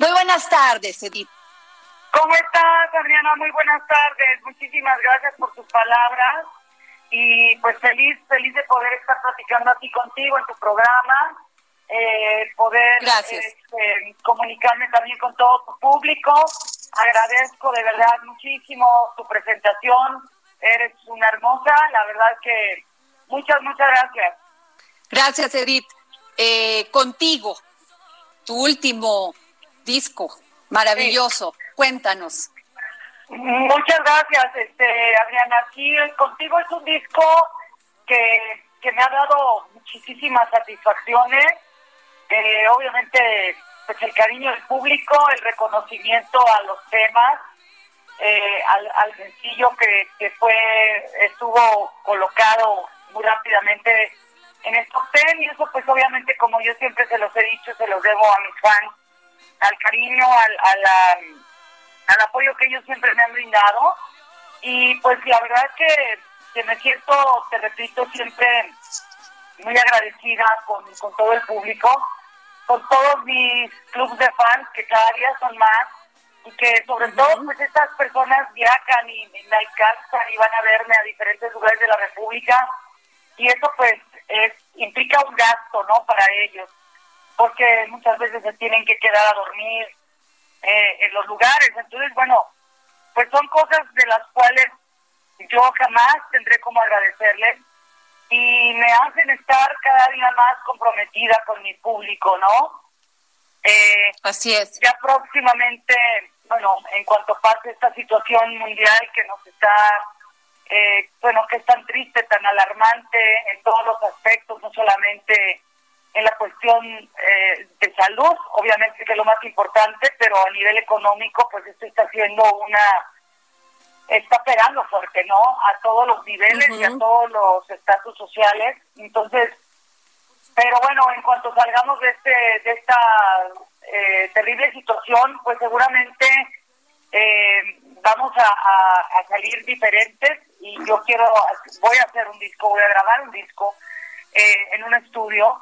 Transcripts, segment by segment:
Muy buenas tardes, Edith. ¿Cómo estás, Adriana? Muy buenas tardes. Muchísimas gracias por tus palabras. Y pues feliz, feliz de poder estar platicando aquí contigo en tu programa. Eh, poder este, comunicarme también con todo tu público. Agradezco de verdad muchísimo tu presentación. Eres una hermosa, la verdad que muchas, muchas gracias. Gracias, Edith. Eh, contigo, tu último disco, maravilloso. Cuéntanos. Muchas gracias, este, Adriana. Aquí contigo es un disco que, que me ha dado muchísimas satisfacciones. Eh, obviamente, pues el cariño del público, el reconocimiento a los temas, eh, al, al sencillo que, que fue estuvo colocado muy rápidamente en el top ten y eso pues obviamente como yo siempre se los he dicho se los debo a mis fans al cariño al, a la, al apoyo que ellos siempre me han brindado. Y pues la verdad que, que me siento te repito siempre muy agradecida con, con todo el público con todos mis clubs de fans que cada día son más y que sobre todo pues estas personas viajan y, y me alcanzan y van a verme a diferentes lugares de la República. Y eso pues es, implica un gasto no para ellos porque muchas veces se tienen que quedar a dormir eh, en los lugares. Entonces bueno pues son cosas de las cuales yo jamás tendré como agradecerles y me hacen estar cada día más comprometida con mi público no eh, Así es. ya próximamente, bueno, en cuanto pase esta situación mundial que nos está, eh, bueno, que es tan triste, tan alarmante en todos los aspectos, no solamente en la cuestión eh, de salud, obviamente que es lo más importante, pero a nivel económico, pues esto está haciendo una, está pegando fuerte, ¿no? A todos los niveles y a todos los estatus sociales. Entonces, pero bueno, en cuanto salgamos de este de esta eh, terrible situación, pues seguramente eh, vamos a, a- a salir diferentes y yo quiero, voy a hacer un disco, voy a grabar un disco eh, en un estudio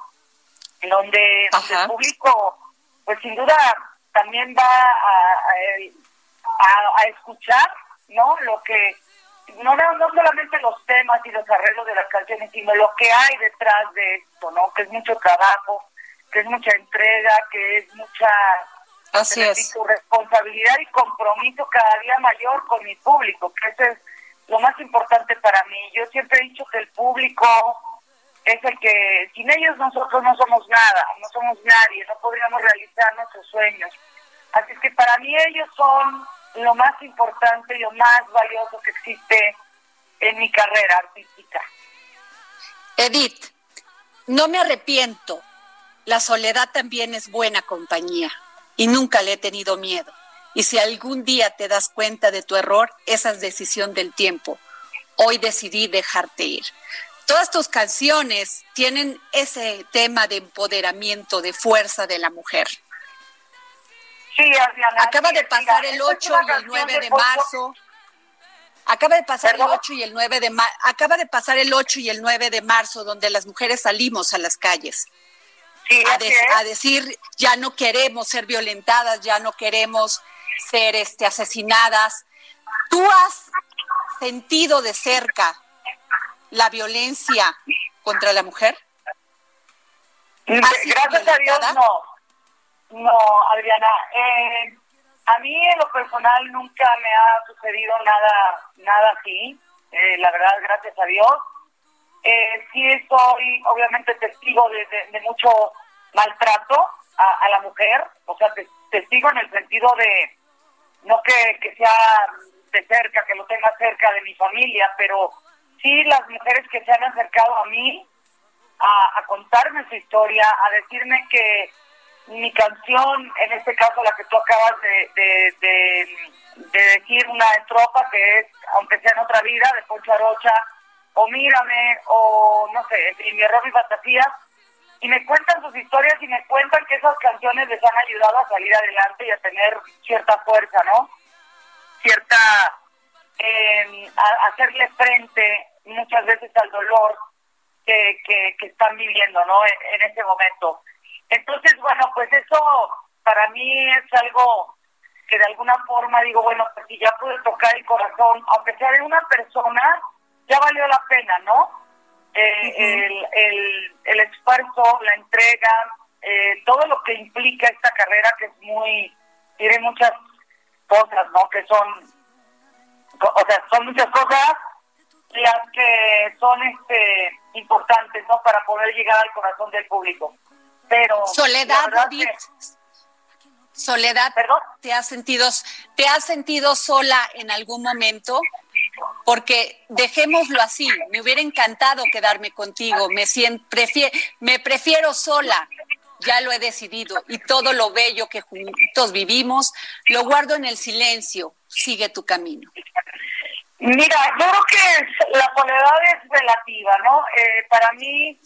en donde, Ajá. el público, pues sin duda también va a, a- escuchar, ¿no? Lo que no, no solamente los temas y los arreglos de las canciones, sino lo que hay detrás de esto, ¿no? Que es mucho trabajo, que es mucha entrega, que es mucha Así es. responsabilidad y compromiso cada día mayor con mi público, que eso es lo más importante para mí. Yo siempre he dicho que el público es el que, sin ellos nosotros no somos nada, no somos nadie, no podríamos realizar nuestros sueños. Así que para mí ellos son lo más importante y lo más valioso que existe en mi carrera artística. Edith, no me arrepiento. La soledad también es buena compañía y nunca le he tenido miedo. Y si algún día te das cuenta de tu error, esa es decisión del tiempo. Hoy decidí dejarte ir. Todas tus canciones tienen ese tema de empoderamiento, de fuerza de la mujer. Sí, Adriana. Acaba de pasar mira, el esta es 8 una y el canción 9 de marzo. Acaba de pasar el ¿Perdón? 8 y el 9 de marzo. Acaba de pasar el 8 y el 9 de marzo donde las mujeres salimos a las calles Sí, a, de- a decir ya no queremos ser violentadas, ya no queremos ser este asesinadas. ¿Tú has sentido de cerca la violencia contra la mujer? ¿Has sido Gracias a Dios, no. No, Adriana. Eh, a mí en lo personal nunca me ha sucedido nada, nada así. Eh, la verdad, gracias a Dios. Eh, sí soy, obviamente, testigo de, de- de mucho maltrato a, a la mujer. O sea, te- testigo en el sentido de, no que, que sea de cerca, que lo tenga cerca de mi familia, pero sí las mujeres que se han acercado a mí a, a contarme su historia, a decirme que mi canción, en este caso la que tú acabas de, de, decir, una estrofa que es, aunque sea en otra vida, de Poncho Arocha, o Mírame, o no sé, en mi error y fantasía, y me cuentan sus historias y me cuentan que esas canciones les han ayudado a salir adelante y a tener cierta fuerza, ¿no? Cierta, eh, a hacerle frente muchas veces al dolor que, que, están viviendo, ¿no? En, ese momento. Entonces, bueno, pues eso para mí es algo que de alguna forma digo, bueno, pues si ya pude tocar el corazón, aunque sea de una persona, ya valió la pena, ¿no? Eh, el, el, el, esfuerzo, la entrega, eh, todo lo que implica esta carrera que es muy, tiene muchas cosas, ¿no? Que son, o sea, son muchas cosas las que son este importantes, ¿no? Para poder llegar al corazón del público. Pero Soledad, Soledad, ¿Perdón? ¿te has sentido te has sentido sola en algún momento? Porque dejémoslo así, me hubiera encantado quedarme contigo, me siento, me prefiero sola, ya lo he decidido y todo lo bello que juntos vivimos lo guardo en el silencio, sigue tu camino. Mira, yo creo que la soledad es relativa, ¿no? Eh, para mí,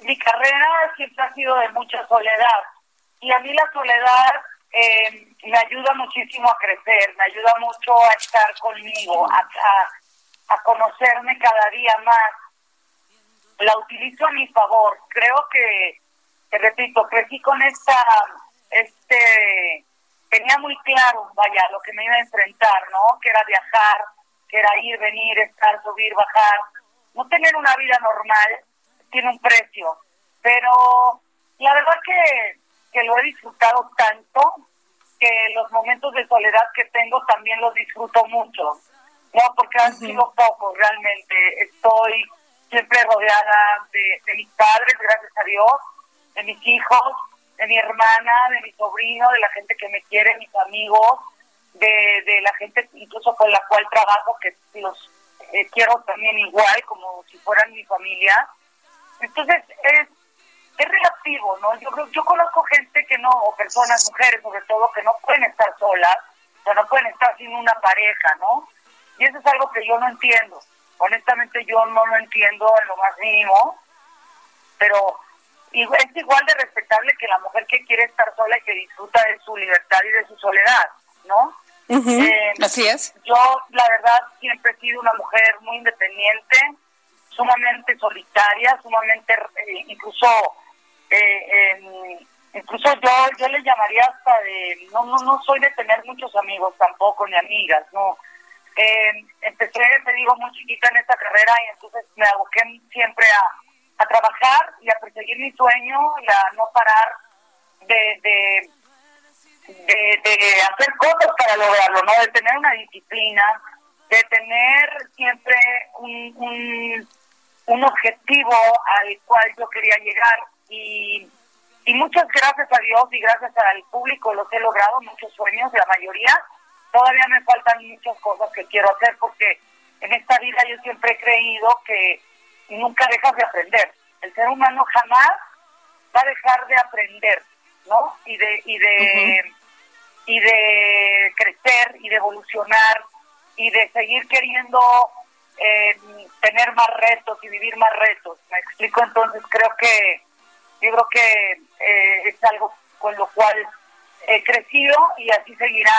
mi carrera siempre ha sido de mucha soledad y a mí la soledad eh, me ayuda muchísimo a crecer, me ayuda mucho a estar conmigo, a, a, conocerme cada día más. La utilizo a mi favor. Creo que, te repito, crecí con esta, este, tenía muy claro, vaya, lo que me iba a enfrentar, ¿no? Que era viajar, que era ir, venir, estar, subir, bajar. No tener una vida normal tiene un precio, pero la verdad que, que lo he disfrutado tanto que los momentos de soledad que tengo también los disfruto mucho, ¿no? Porque han sido pocos realmente. Estoy siempre rodeada de, de mis padres, gracias a Dios, de mis hijos, de mi hermana, de mi sobrino, de la gente que me quiere, mis amigos, de, de la gente incluso con la cual trabajo, que los eh, quiero también igual, como si fueran mi familia. Entonces, es, es relativo, ¿no? Yo yo conozco gente que no, o personas, mujeres sobre todo, que no pueden estar solas, o no pueden estar sin una pareja, ¿no? Y eso es algo que yo no entiendo. Honestamente, yo no lo entiendo en lo más mínimo, pero es igual de respetable que la mujer que quiere estar sola y que disfruta de su libertad y de su soledad, ¿no? Eh, Así es. Yo, la verdad, siempre he sido una mujer muy independiente, sumamente solitaria, sumamente, eh, incluso, eh, incluso yo, yo le llamaría hasta de, no, no, no soy de tener muchos amigos tampoco, ni amigas, no. empecé, te digo, muy chiquita en esta carrera y entonces me aboqué siempre a, a trabajar y a perseguir mi sueño y a no parar de, de de, hacer cosas para lograrlo, ¿no? De tener una disciplina, de tener siempre un, un, objetivo al cual yo quería llegar. Y, y muchas gracias a Dios y gracias al público los he logrado, muchos sueños, la mayoría. Todavía me faltan muchas cosas que quiero hacer porque en esta vida yo siempre he creído que nunca dejas de aprender. El ser humano jamás va a dejar de aprender, ¿no? Y de, y de, y de crecer y de evolucionar y de seguir queriendo eh, tener más retos y vivir más retos. Me explico entonces, creo que yo creo que eh, es algo con lo cual he crecido y así seguirá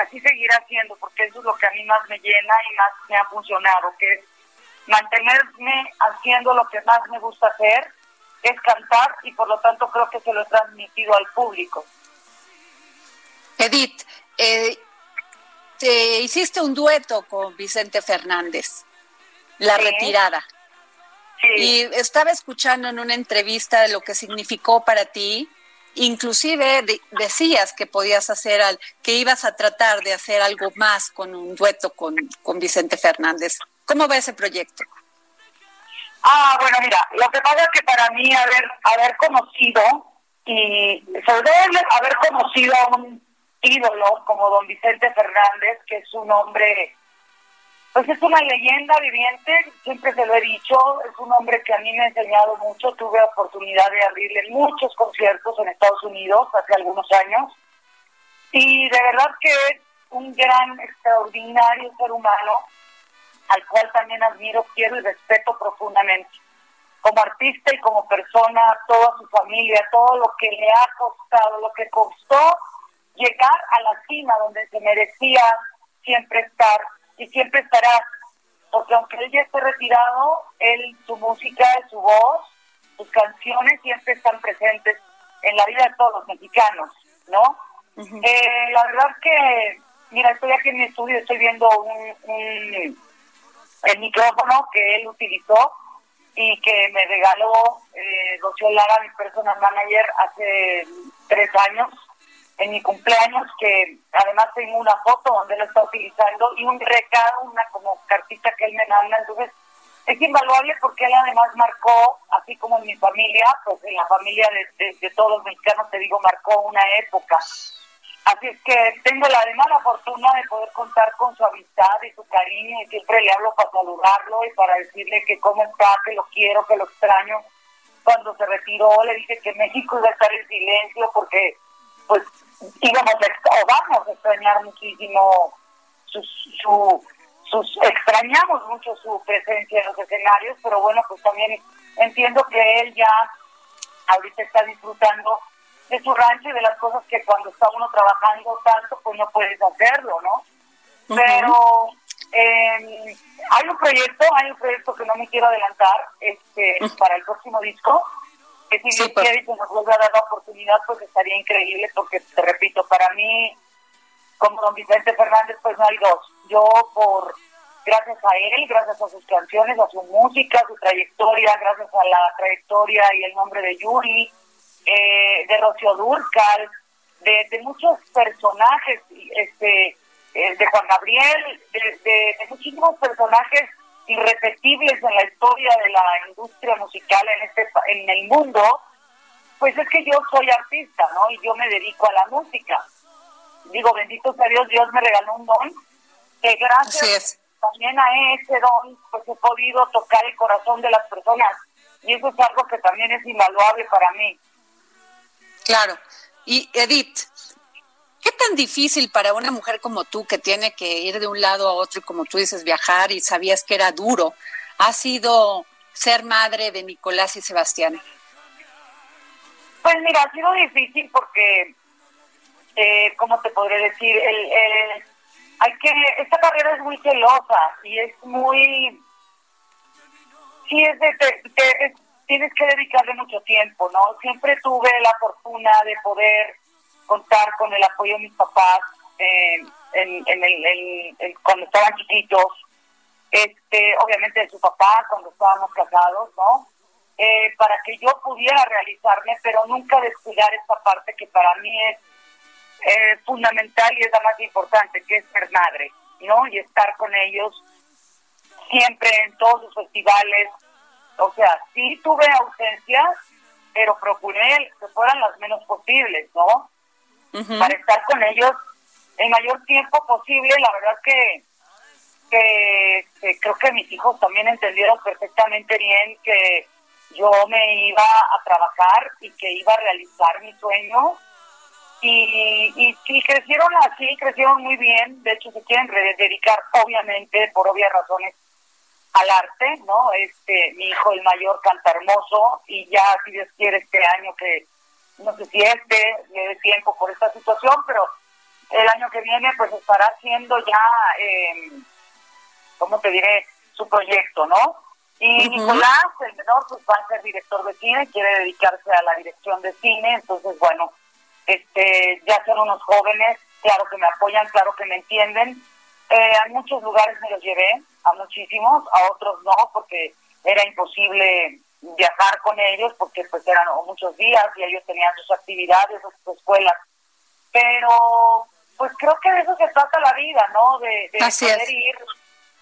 así seguirá siendo porque eso es lo que a mí más me llena y más me ha funcionado que es mantenerme haciendo lo que más me gusta hacer es cantar y por lo tanto creo que se lo he transmitido al público Edith, eh, te hiciste un dueto con Vicente Fernández, La Retirada. Sí. Y estaba escuchando en una entrevista de lo que significó para ti, inclusive decías que podías hacer, al, que ibas a tratar de hacer algo más con un dueto con, con Vicente Fernández. ¿Cómo va ese proyecto? Ah, bueno, mira, lo que pasa es que para mí haber, haber conocido y sobre haber conocido a un ídolo como don Vicente Fernández, que es un hombre pues es una leyenda viviente, siempre se lo he dicho, es un hombre que a mí me ha enseñado mucho, tuve oportunidad de abrirle muchos conciertos en Estados Unidos hace algunos años y de verdad que es un gran, extraordinario ser humano al cual también admiro, quiero y respeto profundamente. Como artista y como persona, toda su familia, todo lo que le ha costado, lo que costó llegar a la cima donde se merecía siempre estar y siempre estará. Porque aunque él ya esté retirado, él, su música, su voz, sus canciones siempre están presentes en la vida de todos los mexicanos, ¿no? eh, la verdad que, mira, estoy aquí en mi estudio, estoy viendo un, un el micrófono que él utilizó y que me regaló eh, Lara, mi personal manager, hace tres años, en mi cumpleaños, que además tengo una foto donde lo está utilizando y un recado, una como cartita que él me manda. Entonces, es invaluable porque él además marcó, así como en mi familia, pues en la familia de, de todos los mexicanos, te digo, marcó una época. Así es que tengo la, además la fortuna de poder contar con su amistad y su cariño y siempre le hablo para saludarlo y para decirle que cómo está, que lo quiero, que lo extraño. Cuando se retiró le dije que México iba a estar en silencio porque pues íbamos o vamos a extrañar muchísimo su, su, sus, extrañamos mucho su presencia en los escenarios, pero bueno, pues también entiendo que él ya ahorita está disfrutando de su rancho y de las cosas que cuando está uno trabajando tanto, pues no puedes hacerlo, ¿no? Pero eh, hay un proyecto, hay un proyecto que no me quiero adelantar este, para el próximo disco, que si Dios quiere y se nos vuelve a dar la oportunidad, pues estaría increíble, porque te repito, para mí, como don Vicente Fernández, pues no hay dos. Yo por gracias a él, gracias a sus canciones, a su música, a su trayectoria, gracias a la trayectoria y el nombre de Yuri, eh, de Rocío Durcal, de, muchos personajes, este, eh, de Juan Gabriel, de, muchísimos personajes irrepetibles en la historia de la industria musical en este en el mundo, pues es que yo soy artista, ¿no? Y yo me dedico a la música. Digo, bendito sea Dios, Dios me regaló un don que gracias también a ese don pues he podido tocar el corazón de las personas y eso es algo que también es invaluable para mí. Claro. Y Edith, ¿qué tan difícil para una mujer como tú que tiene que ir de un lado a otro y como tú dices viajar y sabías que era duro, ha sido ser madre de Nicolás y Sebastián? Pues mira, ha sido difícil porque, eh, ¿cómo te podré decir? El, hay que, esta carrera es muy celosa y es muy, sí es de, de, tienes que dedicarle mucho tiempo, ¿no? Siempre tuve la fortuna de poder contar con el apoyo de mis papás en, el, cuando estaban chiquitos, este, obviamente de su papá cuando estábamos casados, ¿no? Eh, para que yo pudiera realizarme, pero nunca descuidar esta parte que para mí es eh, fundamental y es la más importante, que es ser madre, ¿no? Y estar con ellos siempre en todos sus festivales, o sea, sí tuve ausencias, pero procuré que fueran las menos posibles, ¿no? Para estar con ellos el mayor tiempo posible. La verdad que, que, creo que mis hijos también entendieron perfectamente bien que yo me iba a trabajar y que iba a realizar mi sueño. Y, y, y, crecieron así, crecieron muy bien. De hecho, se quieren dedicar, obviamente, por obvias razones, al arte, ¿no? Este, mi hijo el mayor canta hermoso y ya, si Dios quiere, este año que, no sé si este le dé tiempo por esta situación, pero el año que viene pues estará haciendo ya, eh, ¿cómo te diré? Su proyecto, ¿no? Y Nicolás, el menor, pues va a ser director de cine, quiere dedicarse a la dirección de cine, entonces bueno, este, ya son unos jóvenes, claro que me apoyan, claro que me entienden, eh, a muchos lugares me los llevé, a muchísimos, a otros no, porque era imposible viajar con ellos, porque pues eran muchos días y ellos tenían sus actividades, sus escuelas. Pero pues creo que de eso se trata la vida, ¿no? De, poder ir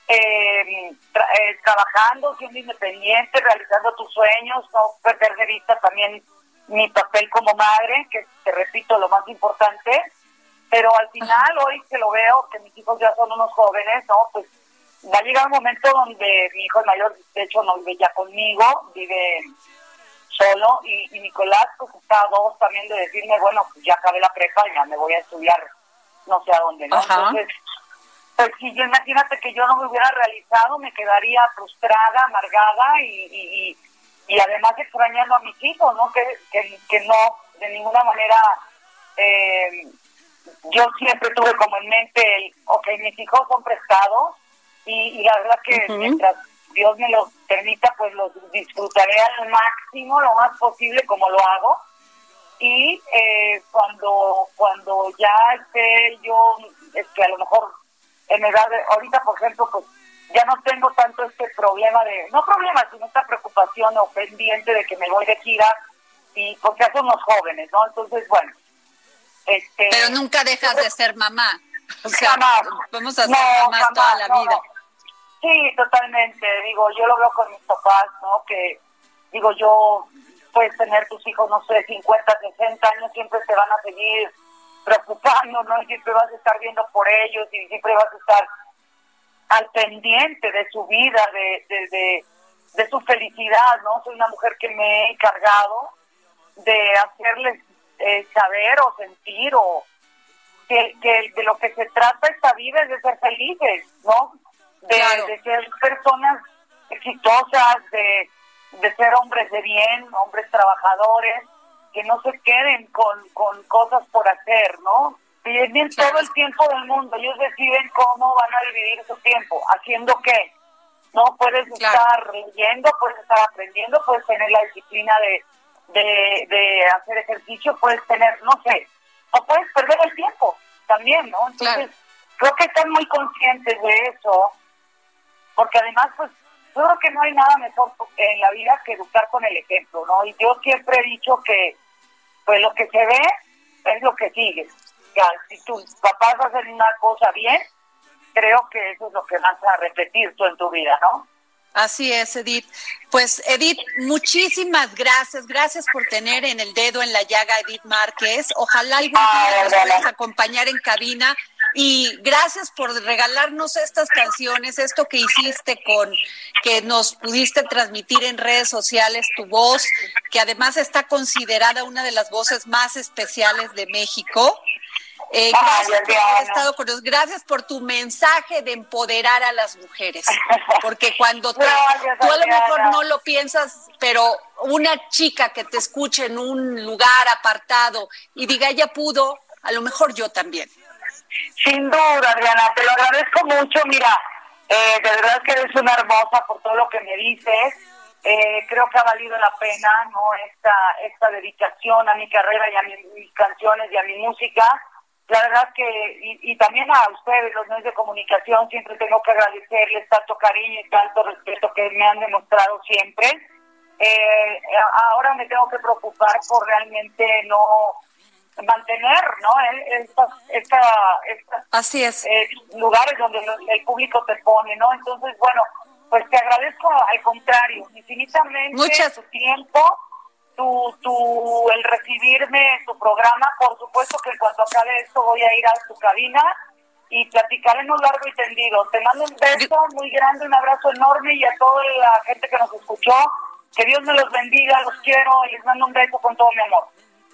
em, eh, trabajando, siendo independiente, realizando tus sueños, no perder de vista también mi papel como madre, que te repito, lo más importante, pero al final, hoy que lo veo, que mis hijos ya son unos jóvenes, ¿no? Pues va a llegar un momento donde mi hijo mayor, de hecho, no vive ya conmigo, vive solo, y, Nicolás pues está a dos también de decirme, bueno, pues ya acabé la prepa, ya me voy a estudiar no sé a dónde, ¿no? Entonces, pues si yo imagínate que yo no me hubiera realizado, me quedaría frustrada, amargada y, y, además extrañando a mis hijos, ¿no? Que, que, no, de ninguna manera, eh, yo siempre tuve como en mente el, ok, mis hijos son prestados y, la verdad que mientras Dios me los permita, pues los disfrutaré al máximo, lo más posible como lo hago. Y eh, cuando cuando ya esté yo, es que a lo mejor en edad, de, ahorita por ejemplo, pues ya no tengo tanto este problema de, no problema, sino esta preocupación o pendiente de que me voy de gira y porque ya somos jóvenes, ¿no? Entonces, bueno. Este, Pero nunca dejas de ser mamá. O sea, vamos a ser mamás toda la vida. Sí, totalmente. Digo, yo lo veo con mis papás, ¿no? Que, digo, yo, puedes tener tus hijos, no sé, 50, 60 años, siempre te van a seguir preocupando, ¿no? Y siempre vas a estar viendo por ellos y siempre vas a estar al pendiente de su vida, de, de, de, su felicidad, ¿no? Soy una mujer que me he encargado de hacerles eh, saber o sentir o que, que de lo que se trata esta vida es de ser felices, ¿no? De, ser personas exitosas, de, ser hombres de bien, hombres trabajadores, que no se queden con, con cosas por hacer, ¿no? Tienen todo el tiempo del mundo, ellos deciden cómo van a dividir su tiempo, haciendo qué. No puedes estar leyendo, puedes estar aprendiendo, puedes tener la disciplina de, de, hacer ejercicio, puedes tener, no sé, o puedes perder el tiempo también, ¿no? Entonces, creo que están muy conscientes de eso porque además, pues, yo creo que no hay nada mejor en la vida que educar con el ejemplo, ¿no? Y yo siempre he dicho que, pues, lo que se ve es lo que sigue. sea, si tus papás hacen una cosa bien, creo que eso es lo que vas a repetir tú en tu vida, ¿no? Así es, Edith. Pues Edith, muchísimas gracias. Gracias por tener en el dedo en la llaga Edith Márquez. Ojalá algún día nos puedas acompañar en cabina. Y gracias por regalarnos estas canciones, esto que hiciste con, que nos pudiste transmitir en redes sociales, tu voz, que además está considerada una de las voces más especiales de México. Eh, gracias por haber estado con nosotros. Gracias por tu mensaje de empoderar a las mujeres. Porque cuando tú a lo mejor no lo piensas, pero una chica que te escuche en un lugar apartado y diga, ella pudo, a lo mejor yo también. Sin duda, Adriana, te lo agradezco mucho. Mira, eh, de verdad que eres una hermosa por todo lo que me dices. Eh, creo que ha valido la pena no esta esta dedicación a mi carrera y a mis canciones y a mi música la verdad que, y, también a ustedes, los medios de comunicación, siempre tengo que agradecerles tanto cariño y tanto respeto que me han demostrado siempre. Eh, ahora me tengo que preocupar por realmente no mantener no esta, esta, así es eh, lugares donde el público te pone no entonces bueno pues te agradezco al contrario infinitamente Muchas... tu tiempo tu, tu, el recibirme en tu programa. Por supuesto que en cuanto acabe esto voy a ir a tu cabina y platicaremos largo y tendido. Te mando un beso muy grande, un abrazo enorme y a toda la gente que nos escuchó. Que Dios me los bendiga, los quiero y les mando un beso con todo mi amor.